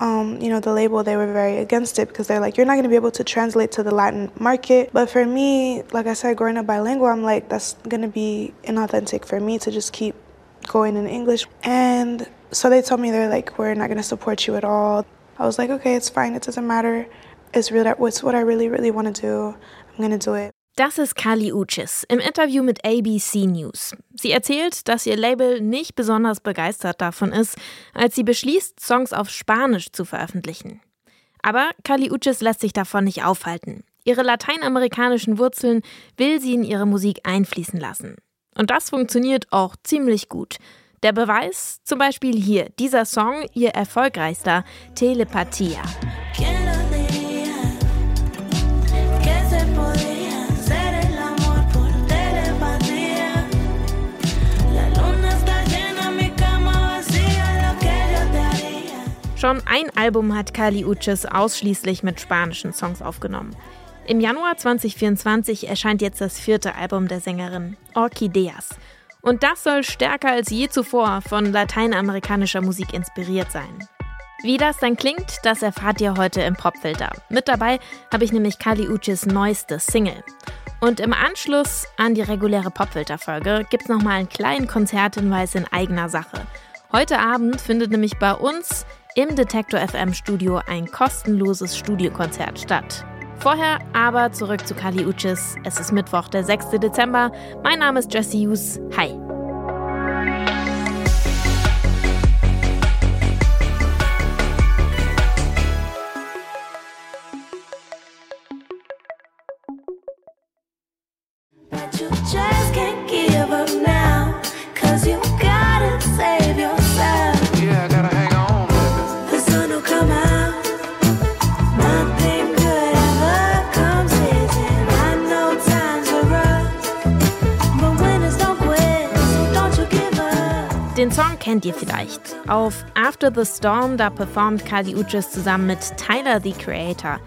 um, you know, the label, they were very against it because they're like, you're not going to be able to translate to the Latin market. But for me, like I said, growing up bilingual, I'm like, that's going to be inauthentic for me to just keep going in English. And so they told me, they're like, we're not going to support you at all. I was like, okay, it's fine. It doesn't matter. It's, really, it's what I really, really want to do. I'm going to do it. Das ist Kali Uchis im Interview mit ABC News. Sie erzählt, dass ihr Label nicht besonders begeistert davon ist, als sie beschließt, Songs auf Spanisch zu veröffentlichen. Aber Kali Uchis lässt sich davon nicht aufhalten. Ihre lateinamerikanischen Wurzeln will sie in ihre Musik einfließen lassen. Und das funktioniert auch ziemlich gut. Der Beweis zum Beispiel hier, dieser Song, ihr erfolgreichster, Telepathia. Schon ein Album hat Kali Uchis ausschließlich mit spanischen Songs aufgenommen. Im Januar 2024 erscheint jetzt das vierte Album der Sängerin, Orchideas. Und das soll stärker als je zuvor von lateinamerikanischer Musik inspiriert sein. Wie das dann klingt, das erfahrt ihr heute im Popfilter. Mit dabei habe ich nämlich Kali Uchis neueste Single. Und im Anschluss an die reguläre Popfilter-Folge gibt es nochmal einen kleinen Konzerthinweis in eigener Sache. Heute Abend findet nämlich bei uns im Detektor FM Studio ein kostenloses Studiokonzert statt. Vorher aber zurück zu Kali Uchis. Es ist Mittwoch, der 6. Dezember. Mein Name ist Jesse Hughes. Hi. Den Song kennt ihr vielleicht. Auf After the Storm, da performt Kali Uchis zusammen mit Tyler the Creator.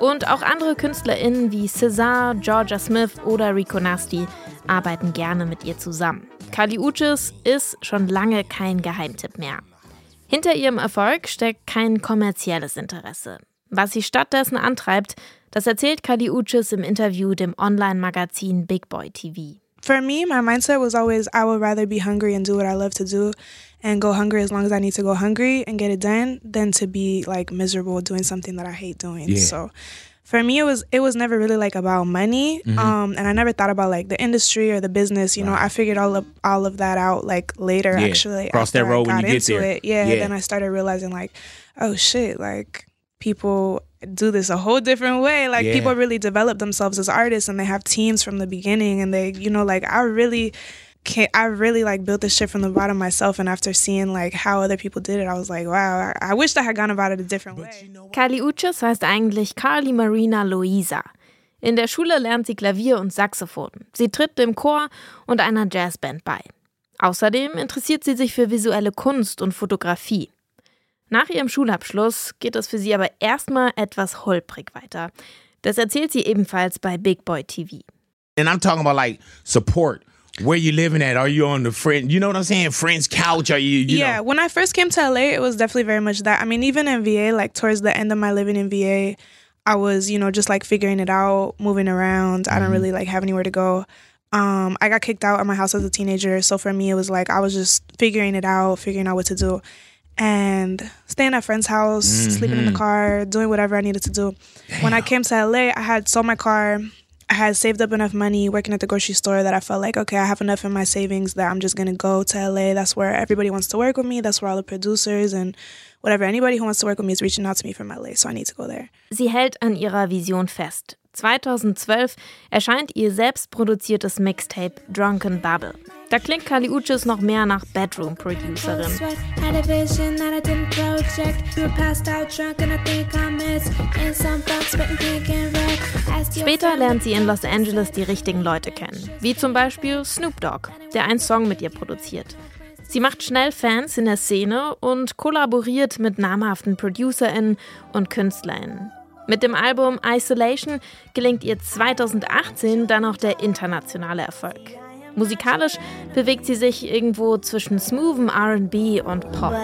Und auch andere KünstlerInnen wie Cesar, Georgia Smith oder Rico Nasty arbeiten gerne mit ihr zusammen. Kali Uchis ist schon lange kein Geheimtipp mehr. Hinter ihrem Erfolg steckt kein kommerzielles Interesse. Was sie stattdessen antreibt, das erzählt Kali Uchis im Interview dem Online-Magazin Big Boy TV. For me, my mindset was always I would rather be hungry and do what I love to do and go hungry as long as I need to go hungry and get it done than to be like miserable doing something that I hate doing. Yeah. So for me it was it was never really like about money mm-hmm. um and I never thought about like the industry or the business, you right. know. I figured all of all of that out like later yeah. actually. Cross that road when you get there. It. Yeah, yeah, then I started realizing like oh shit, like people do this a whole different way. Like yeah. people really develop themselves as artists and they have teams from the beginning and they, you know, like I really can I really like built this shit from the bottom myself and after seeing like how other people did it, I was like, wow, I, I wish I had gone about it a different way. You know Kali Uchis heißt eigentlich Carly Marina Loisa. In der Schule lernt sie Klavier und Saxophon. Sie tritt dem Chor und einer Jazzband bei. Außerdem interessiert sie sich für visuelle Kunst und Fotografie. Nach ihrem Schulabschluss geht es für sie aber erstmal etwas holprig weiter. Das erzählt sie ebenfalls bei Big Boy TV. And I'm talking about like support. Where you living at? Are you on the friend? You know what I'm saying? Friend's couch? Are you? you yeah. Know? When I first came to LA, it was definitely very much that. I mean, even in VA, like towards the end of my living in VA, I was, you know, just like figuring it out, moving around. Mm-hmm. I don't mm-hmm. really like have anywhere to go. Um, I got kicked out of my house as a teenager, so for me, it was like I was just figuring it out, figuring out what to do and staying at friend's house, mm-hmm. sleeping in the car, doing whatever I needed to do. Damn. When I came to LA, I had sold my car. I had saved up enough money working at the grocery store that I felt like, okay, I have enough in my savings that I'm just gonna go to LA. That's where everybody wants to work with me. That's where all the producers and whatever, anybody who wants to work with me is reaching out to me from LA, so I need to go there. Sie hält an ihrer Vision fest. 2012 erscheint ihr selbstproduziertes Mixtape Drunken Bubble. Da klingt Kali Uchis noch mehr nach Bedroom-Producerin. Später lernt sie in Los Angeles die richtigen Leute kennen, wie zum Beispiel Snoop Dogg, der einen Song mit ihr produziert. Sie macht schnell Fans in der Szene und kollaboriert mit namhaften ProducerInnen und KünstlerInnen. Mit dem Album Isolation gelingt ihr 2018 dann auch der internationale Erfolg. Musikalisch bewegt sie sich irgendwo zwischen smoothem RB und Pop.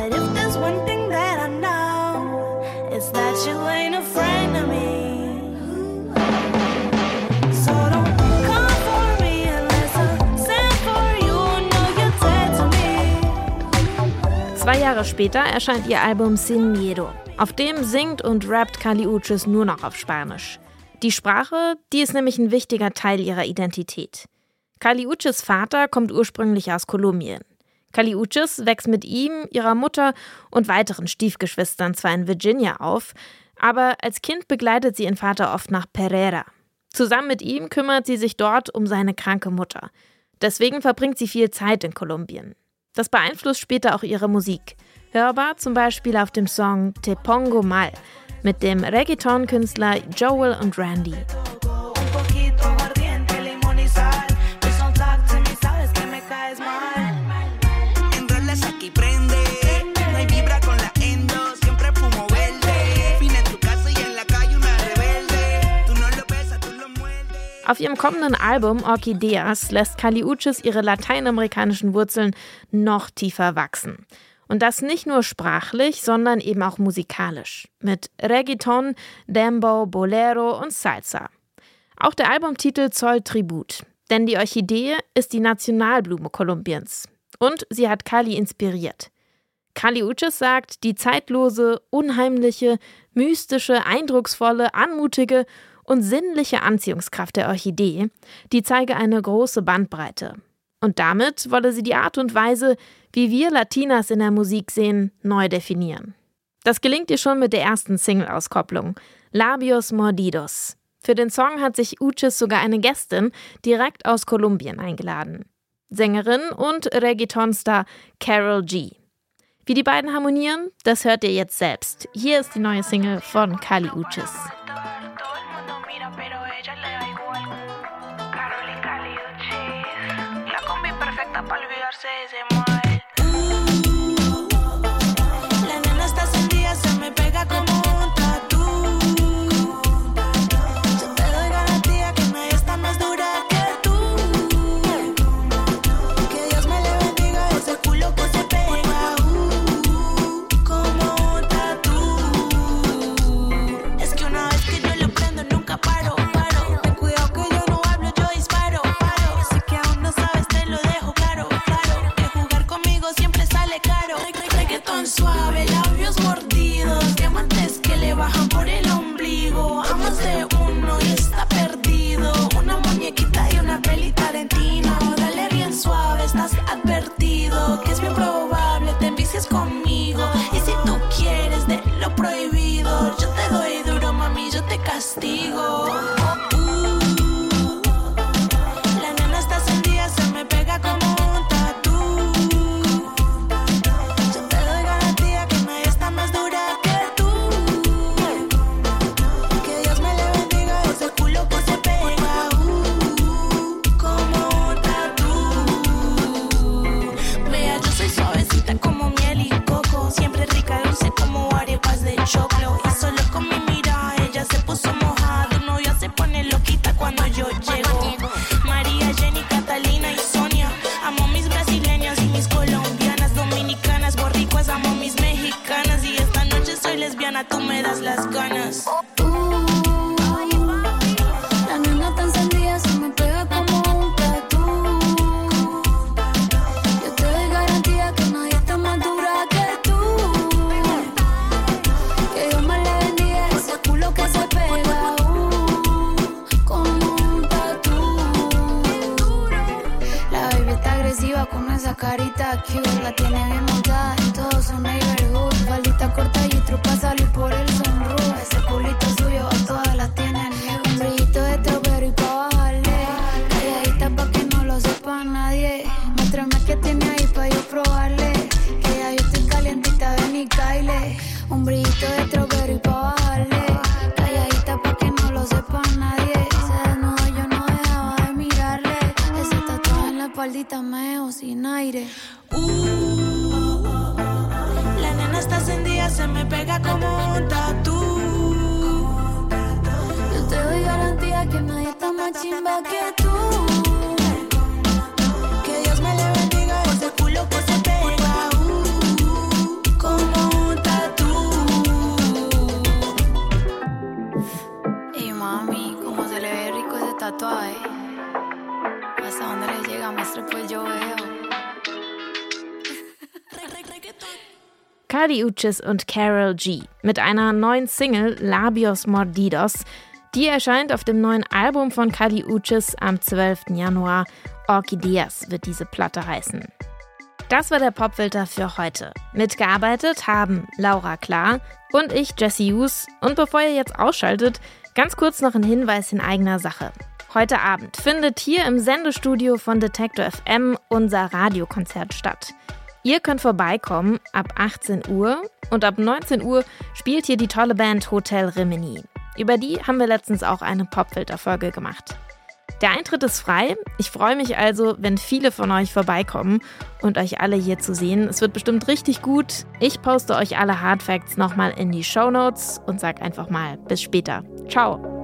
Jahre später erscheint ihr Album Sin Miedo. Auf dem singt und rappt Kali Uchis nur noch auf Spanisch. Die Sprache, die ist nämlich ein wichtiger Teil ihrer Identität. Kali Uchis Vater kommt ursprünglich aus Kolumbien. Kali Uchis wächst mit ihm, ihrer Mutter und weiteren Stiefgeschwistern zwar in Virginia auf, aber als Kind begleitet sie ihren Vater oft nach Pereira. Zusammen mit ihm kümmert sie sich dort um seine kranke Mutter. Deswegen verbringt sie viel Zeit in Kolumbien. Das beeinflusst später auch ihre Musik. Hörbar zum Beispiel auf dem Song Te Pongo Mal mit dem Reggaeton-Künstler Joel und Randy. Auf ihrem kommenden Album Orchideas lässt Kali Uchis ihre lateinamerikanischen Wurzeln noch tiefer wachsen. Und das nicht nur sprachlich, sondern eben auch musikalisch. Mit Reggaeton, Dembo, Bolero und Salsa. Auch der Albumtitel zollt Tribut. Denn die Orchidee ist die Nationalblume Kolumbiens. Und sie hat Kali inspiriert. Kali Uchis sagt, die zeitlose, unheimliche, mystische, eindrucksvolle, anmutige und sinnliche Anziehungskraft der Orchidee, die zeige eine große Bandbreite. Und damit wolle sie die Art und Weise, wie wir Latinas in der Musik sehen, neu definieren. Das gelingt ihr schon mit der ersten Single-Auskopplung, Labios Mordidos. Für den Song hat sich Uchis sogar eine Gästin direkt aus Kolumbien eingeladen. Sängerin und Reggaeton-Star Carol G. Wie die beiden harmonieren, das hört ihr jetzt selbst. Hier ist die neue Single von Kali Uchis. con esa carita cute La tiene bien montada en todo su neighborhood. Faldita corta y trupa salir por el sunroof. Ese culito suyo a todas las tiene en Un brillito de trapero y pa' bajarle. Calladita pa' que no lo sepa nadie. Muéstrame que tiene ahí pa' yo probarle. Que ya yo estoy calientita, ven y caile Un brillito de trapero y pa' bajarle Maldita meo sin aire. Uh, la nena está encendida, se me pega como un tatú. Yo te doy garantía que nadie está más chimba que tú. Kali Uchis und Carol G mit einer neuen Single Labios Mordidos. Die erscheint auf dem neuen Album von Kali Uchis am 12. Januar. Orchideas wird diese Platte heißen. Das war der Popfilter für heute. Mitgearbeitet haben Laura Klar und ich, Jesse Hughes. Und bevor ihr jetzt ausschaltet, ganz kurz noch ein Hinweis in eigener Sache. Heute Abend findet hier im Sendestudio von Detektor FM unser Radiokonzert statt. Ihr könnt vorbeikommen ab 18 Uhr und ab 19 Uhr spielt hier die tolle Band Hotel Rimini. Über die haben wir letztens auch eine Popfilter-Folge gemacht. Der Eintritt ist frei. Ich freue mich also, wenn viele von euch vorbeikommen und euch alle hier zu sehen. Es wird bestimmt richtig gut. Ich poste euch alle Hardfacts nochmal in die Show Notes und sag einfach mal bis später. Ciao.